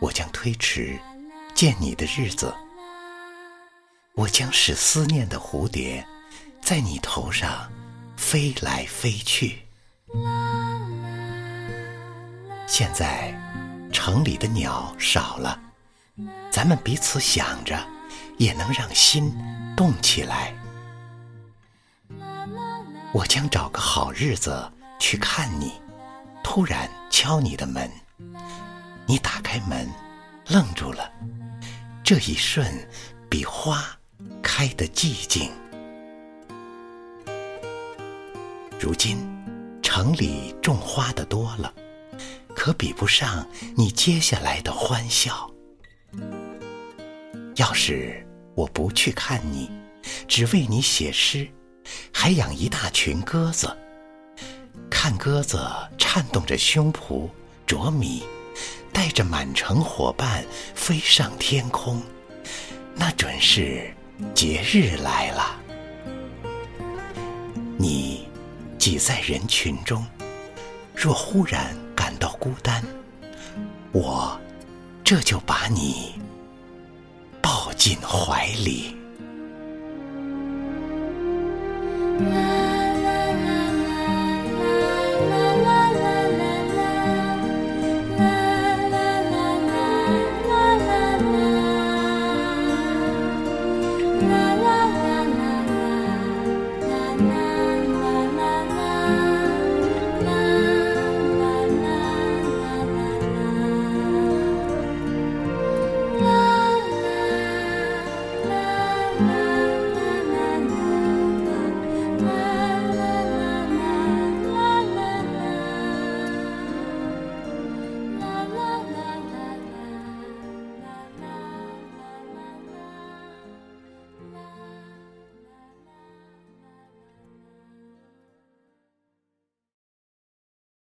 我将推迟见你的日子，我将使思念的蝴蝶在你头上飞来飞去。现在城里的鸟少了，咱们彼此想着，也能让心动起来。我将找个好日子去看你，突然敲你的门，你打开门，愣住了。这一瞬，比花开得寂静。如今城里种花的多了，可比不上你接下来的欢笑。要是我不去看你，只为你写诗。还养一大群鸽子，看鸽子颤动着胸脯啄米，带着满城伙伴飞上天空，那准是节日来了。你挤在人群中，若忽然感到孤单，我这就把你抱进怀里。